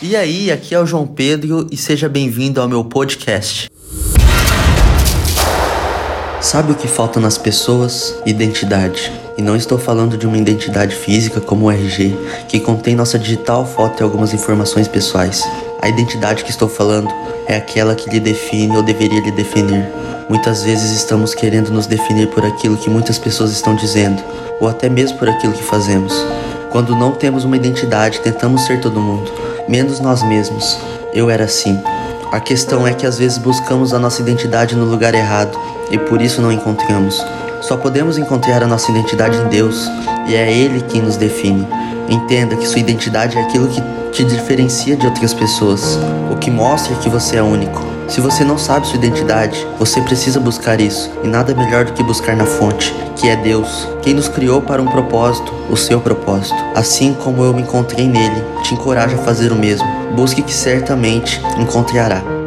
E aí, aqui é o João Pedro e seja bem-vindo ao meu podcast. Sabe o que falta nas pessoas? Identidade. E não estou falando de uma identidade física como o RG, que contém nossa digital, foto e algumas informações pessoais. A identidade que estou falando é aquela que lhe define ou deveria lhe definir. Muitas vezes estamos querendo nos definir por aquilo que muitas pessoas estão dizendo, ou até mesmo por aquilo que fazemos. Quando não temos uma identidade, tentamos ser todo mundo, menos nós mesmos. Eu era assim. A questão é que às vezes buscamos a nossa identidade no lugar errado e por isso não encontramos. Só podemos encontrar a nossa identidade em Deus e é Ele quem nos define. Entenda que sua identidade é aquilo que te diferencia de outras pessoas, o que mostra que você é único. Se você não sabe sua identidade, você precisa buscar isso, e nada melhor do que buscar na fonte, que é Deus, quem nos criou para um propósito, o seu propósito. Assim como eu me encontrei nele, te encorajo a fazer o mesmo. Busque que certamente encontrará.